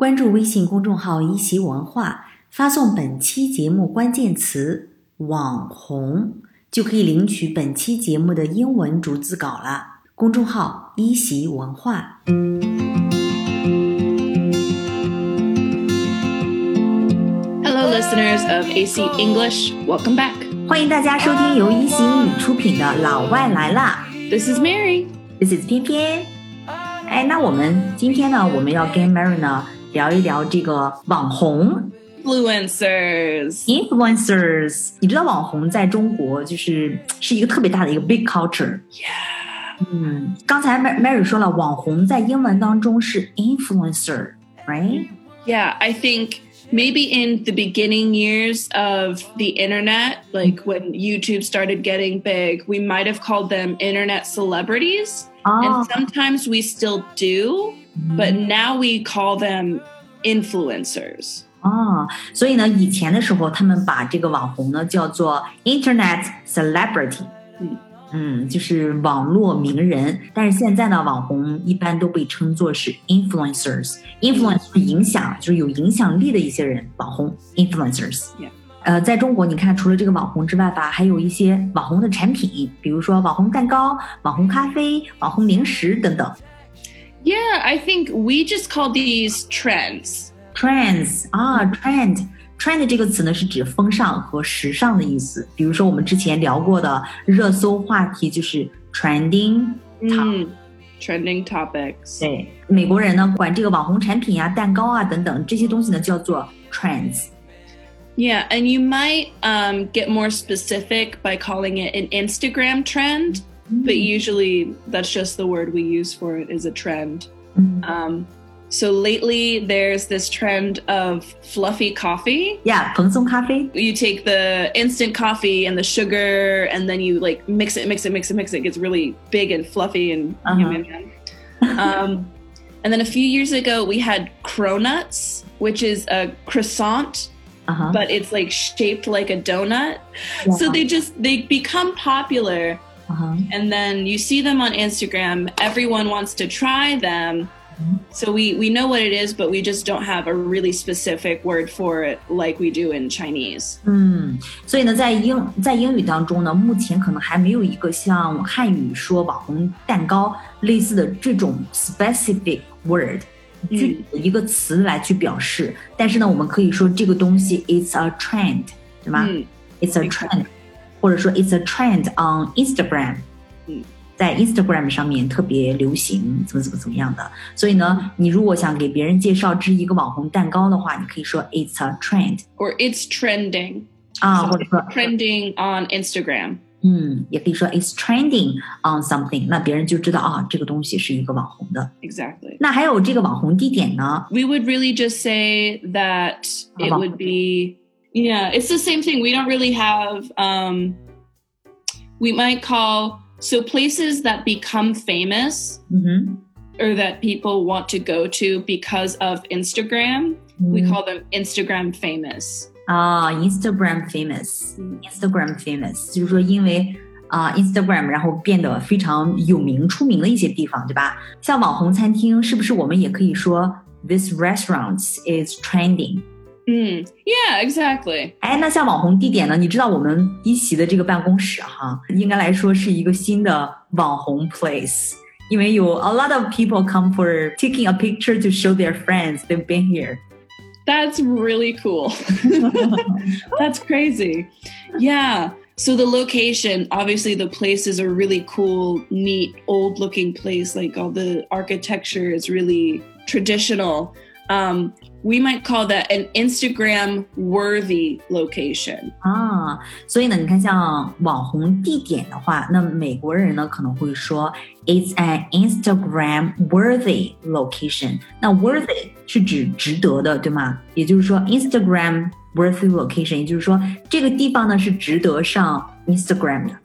关注微信公众号“一席文化”，发送本期节目关键词“网红”，就可以领取本期节目的英文逐字稿了。公众号“一席文化”。Hello, listeners of AC English. Welcome back. 欢迎大家收听由一席英语出品的《老外来啦》。This is Mary. This is 偏偏。哎，那我们今天呢，我们要跟 Mary 呢聊一聊这个网红 Influencers. influencers。你知道网红在中国就是是一个特别大的一个 big culture。 Yeah. 嗯，刚才 Mary Mary 说了，网红在英文当中是 influencer，right？ Yeah, I think maybe in the beginning years of the internet, like when YouTube started getting big, we might have called them internet celebrities. 哦 And sometimes we still do, but now we call them influencers. 哦，所以呢，以前的时候，他们把这个网红呢叫做 Internet celebrity，嗯嗯，就是网络名人。但是现在呢，网红一般都被称作是 influencers，influence 是影响，就是有影响力的一些人，网红 influencers。 Yeah. 呃，在中国，你看，除了这个网红之外吧，还有一些网红的产品，比如说网红蛋糕、网红咖啡、网红零食等等。 Yeah, I think we just call these trends. trends 啊，trend。trend 这个词呢是指风尚和时尚的意思。比如说我们之前聊过的热搜话题就是 trending。 Mm, Trending topics. 对，美国人呢管这个网红产品啊、蛋糕啊等等这些东西呢叫做 trends。 Yeah, and you might um, get more specific by calling it an Instagram trend, but usually that's just the word we use for it is a trend. 嗯 Um, so lately, there's this trend of fluffy coffee. 呀，蓬松咖啡。 You take the instant coffee and the sugar, and then you like mix it, mix it, mix it, mix it. It gets really big and fluffy and Uh-huh. yum, yum, yum. um, and then a few years ago, we had cronuts, which is a croissant 啊哈， but it's like shaped like a donut. Yeah. So they just they become popular 啊哈， and then you see them on Instagram. Everyone wants to try them. So we we know what it is, but we just don't have a really specific word for it like we do in Chinese. 嗯，所以呢，在英在英语当中呢，目前可能还没有一个像汉语说网红蛋糕类似的这种 specific word。具体的一个词来去表示，但是呢，我们可以说这个东西 it's a trend，对吗？ Mm. It's a trend， 或者说 It's a trend on Instagram。嗯，在 Instagram 上面特别流行，怎么怎么怎么样的。所以呢，你如果想给别人介绍这是一个网红蛋糕的话，你可以说 It's a trend Or it's trending. 啊， So 或者说 it's trending on Instagram. 嗯，也可以说 It's trending on something，那别人就知道啊，这个东西是一个网红的。 Exactly. 那还有这个网红地点呢？ we would really just say that it Uh-huh. would be yeah it's the same thing we don't really have um we might call so places that become famous 嗯哼， or that people want to go to because of instagram we 嗯 call them instagram famous 啊，Instagram famous，Instagram famous，就是说因为啊、Instagram，然后变得非常有名、出名的一些地方，对吧？像网红餐厅，是不是我们也可以说 This restaurant is trending？ mm, yeah exactly 哎，那像网红地点呢？你知道我们一席的这个办公室哈，应该来说是一个新的网红 place，因为有 a lot of people come for taking a picture to show their friends they've been here。 That's really cool. That's crazy. Yeah. So the location, obviously the place is a really cool, neat, old looking place. Like all the architecture is really traditional. Um, we might call that an Instagram worthy location. 啊，所以呢，你看像网红地点的话，那美国人呢可能会说 it's an Instagram worthy location。那 worthy 是指值得的，对吗？也就是说 Instagram worthy location，也就是说这个地方呢是值得上 Instagram 的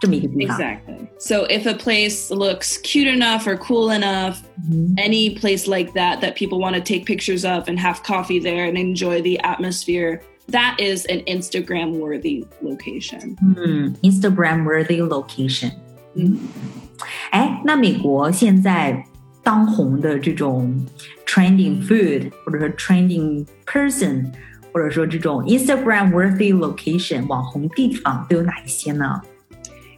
这么一个地方。 Exactly. So if a place looks cute enough or cool enough, 嗯 any place like that that people want to take pictures of and have coffee there and enjoy the atmosphere, that is an Instagram worthy location. 嗯，Instagram worthy location。 Mm. 哎，那美国现在 当红的这种 trending food，或者说 trending person，或者说这种 Instagram worthy location 网红地方都有哪一些呢？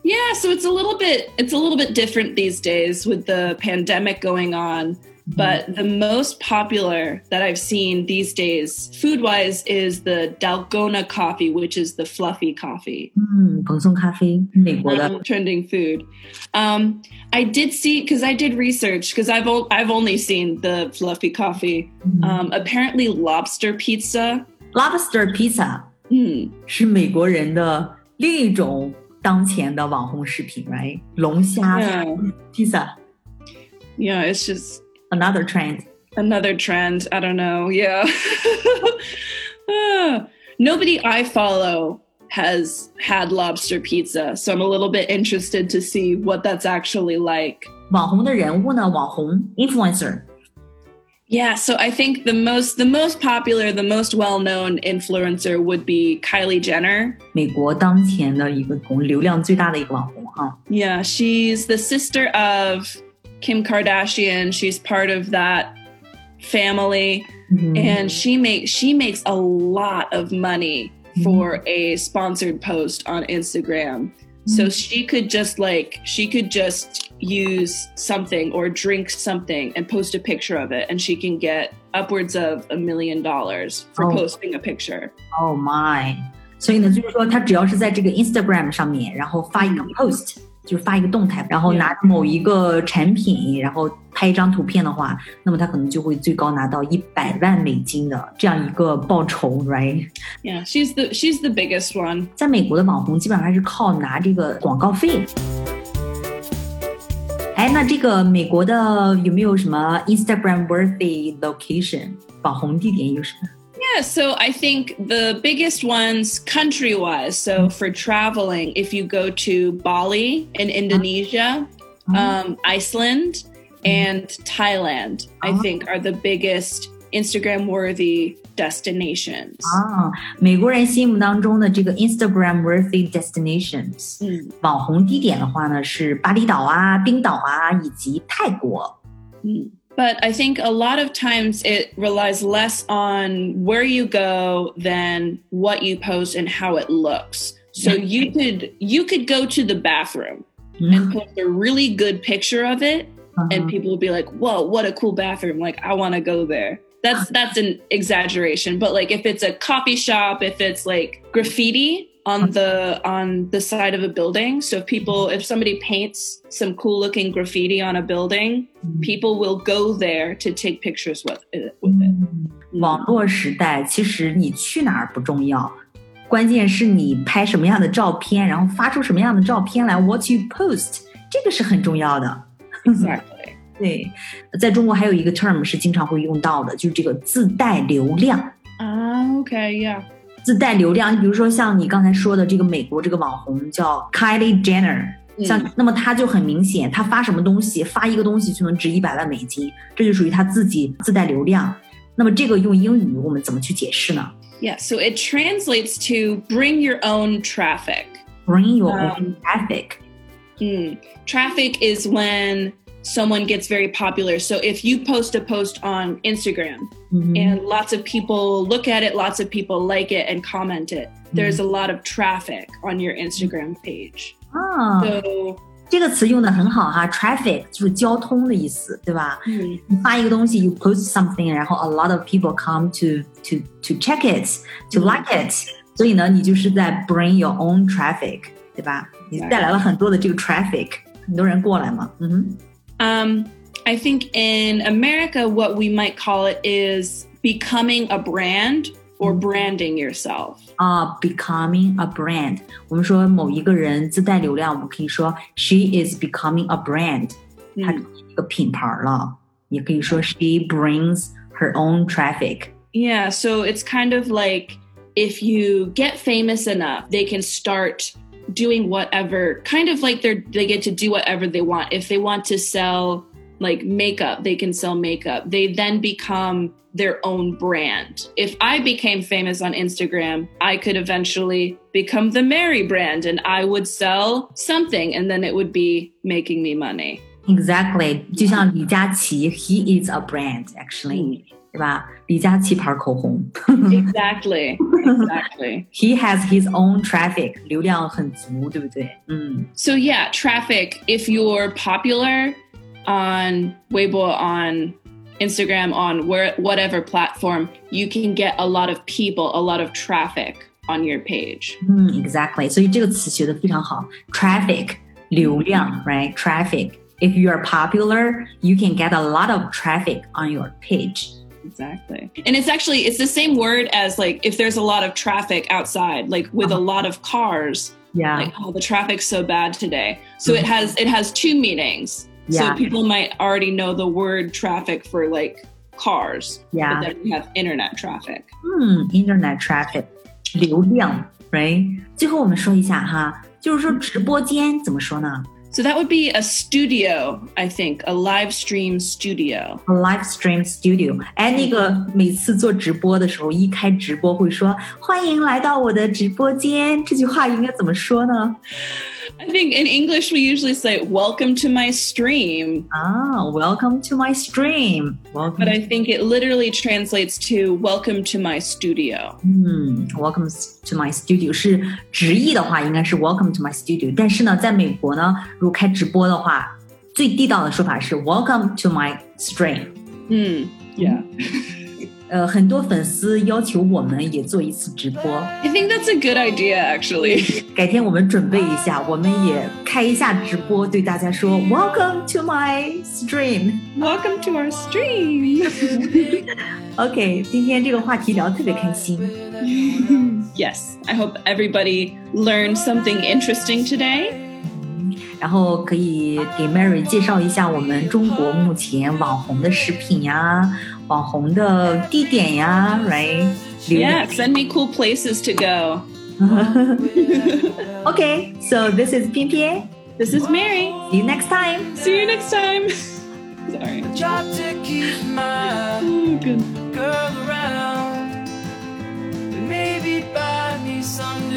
Yeah, so it's a little bit it's a little bit different these days with the pandemic going on. But the most popular that I've seen these days, food wise, is the Dalgona coffee, which is the fluffy coffee. 嗯，蓬松咖啡，美国的。 Um, trending food. Um, I did see because I did research because I've o- I've only seen the fluffy coffee. Um, apparently, lobster pizza. Lobster pizza Hmm. 是美国人的另一种 当前的网红食品，right？龙虾 Yeah. pizza Yeah, it's just another trend。 another trend. I don't know. Yeah. Ah, Nobody I follow has had lobster pizza, so I'm a little bit interested to see what that's actually like. 网红的人物呢？网红 influencer， Yeah, so I think the most the most popular, the most well-known influencer would be Kylie Jenner. 美国当前的一个红流量最大的一个网红哈。 Yeah, she's the sister of Kim Kardashian. She's part of that family. 嗯 and she makes she makes a lot of money for a sponsored post on Instagram. So she could just like she could just use something or drink something and post a picture of it and she can get upwards of a million dollars for Oh. posting a picture. Oh my！所以呢，就是说，他只要是在这个 Instagram 上面，然后发一个 post， 就是发一个动态，然后拿某一个产品，然后拍一张图片的话，那么他可能就会最高拿到一百万美金的这样一个报酬，right？Yeah, she's the she's the biggest one. 在美国的网红基本上还是靠拿这个广告费。哎，那这个美国的有没有什么 Instagram worthy location 网红地点有什么？Yeah, so I think the biggest ones country wise. So for traveling, if you go to Bali in Indonesia, um, Iceland, and Thailand, I Oh. think are the biggest Instagram worthy destinations. 啊，美国人心目当中的这个 Instagram worthy destinations、 Mm. 网红地点的话呢，是巴厘岛啊、冰岛啊以及泰国。 Mm. But I think a lot of times it relies less on where you go than what you post and how it looks. So you could you could go to the bathroom and mm-hmm. post a really good picture of it 嗯 and uh-huh. people would be like, "Whoa, what a cool bathroom! Like, I want to go there." That's uh-huh. that's an exaggeration, but like if it's a coffee shop, if it's like graffiti on the on the side of a building, so if people if somebody paints some cool looking graffiti on a building, people will go there to take pictures with it. With it. 嗯网络时代，其实你去哪儿不重要，关键是你拍什么样的照片，然后发出什么样的照片来，what you post，这个是很重要的。 Exactly. 对，在中国还有一个 term 是经常会用到的，就是这个自带流量。 Ah, okay, yeah. 自带流量，你比如说像你刚才说的这个美国这个网红叫 Kylie Jenner，嗯像那么他就很明显，他发什么东西，发一个东西就能值一百万美金，这就属于他自己自带流量。那么这个用英语我们怎么去解释呢 Yeah, so it translates to bring your own traffic.？Bring your Um, own traffic。Mm. Traffic is when someone gets very popular. So if you post a post on Instagram 嗯哼 and lots of people look at it, lots of people like it and comment it, there's a lot of traffic on your Instagram page. 啊， So 这个词用的很好哈，traffic 就是交通的意思，对吧？ mm, 你发一个东西，you post something，然后 a lot of people come to to to check it，to like it，所以呢，你就是在 bring your own traffic，对吧？你带来了很多的这个 traffic，很多人过来嘛，嗯哼。 um, I think in America, what we might call it is becoming a brand or branding yourself. 啊、b e c o m i n g a brand。我们说某一个人自带流量，我们可以说 she is becoming a brand，她 Mm. 成为一个品牌了。也可以说 she brings her own traffic。 Yeah, so it's kind of like if you get famous enough, they can start doing whatever, kind of like they're they get to do whatever they want. If they want to sell like makeup, they can sell makeup. They then become their own brand. If I became famous on Instagram, I could eventually become the Mary brand and I would sell something and then it would be making me money. Exactly，就像李佳琦，He is a brand actually，、对吧？李佳琦牌口红 Exactly. Exactly. ，He has his own traffic，流量很足，对不对？嗯 So yeah, traffic. If you're popular on Weibo, on Instagram, on where whatever platform, you can get a lot of people, a lot of traffic on your page. 嗯，exactly，所以这个词学的非常好，traffic 流量，right？traffic。If you are popular, you can get a lot of traffic on your page. Exactly. And it's actually it's the same word as like if there's a lot of traffic outside, like with a lot of cars, Yeah. like oh the traffic's so bad today. So it has it has two meanings. Yeah. So people might already know the word traffic for like cars. Yeah. But then we have internet traffic. 嗯，internet traffic 流量，right？最后我们说一下哈，就是说直播间怎么说呢 So that would be a studio, I think, a live stream studio. a live stream studio。哎，那个每次做直播的时候，一开直播会说“欢迎来到我的直播间”，这句话应该怎么说呢？ I think in English we usually say welcome to my stream, 啊，Welcome to my stream。Welcome but I think it literally translates to welcome to my studio. 嗯，Welcome to my studio 是直译的话，应该是 Welcome to my studio。但是呢，在美国呢，如果开直播的话，最地道的说法是 Welcome to my stream。 Hmm. Yeah. 呃，很多粉丝要求我们也做一次直播，I think that's a good idea, actually. 改天我们准备一下，我们也开一下直播，对大家说 Welcome to my stream。Welcome to our stream. OK，今天这个话题聊得特别开心。yes, I hope everybody learned something interesting today. 然后可以给 Mary 介绍一下我们中国目前网红的食品呀、网红的地点呀，right？ Yeah, send me cool places to go. Okay, so this is 偏偏 This is Mary. See you next time. See you next time. Sorry. Job to keep my Oh, good. girl around. And maybe buy me some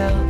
Some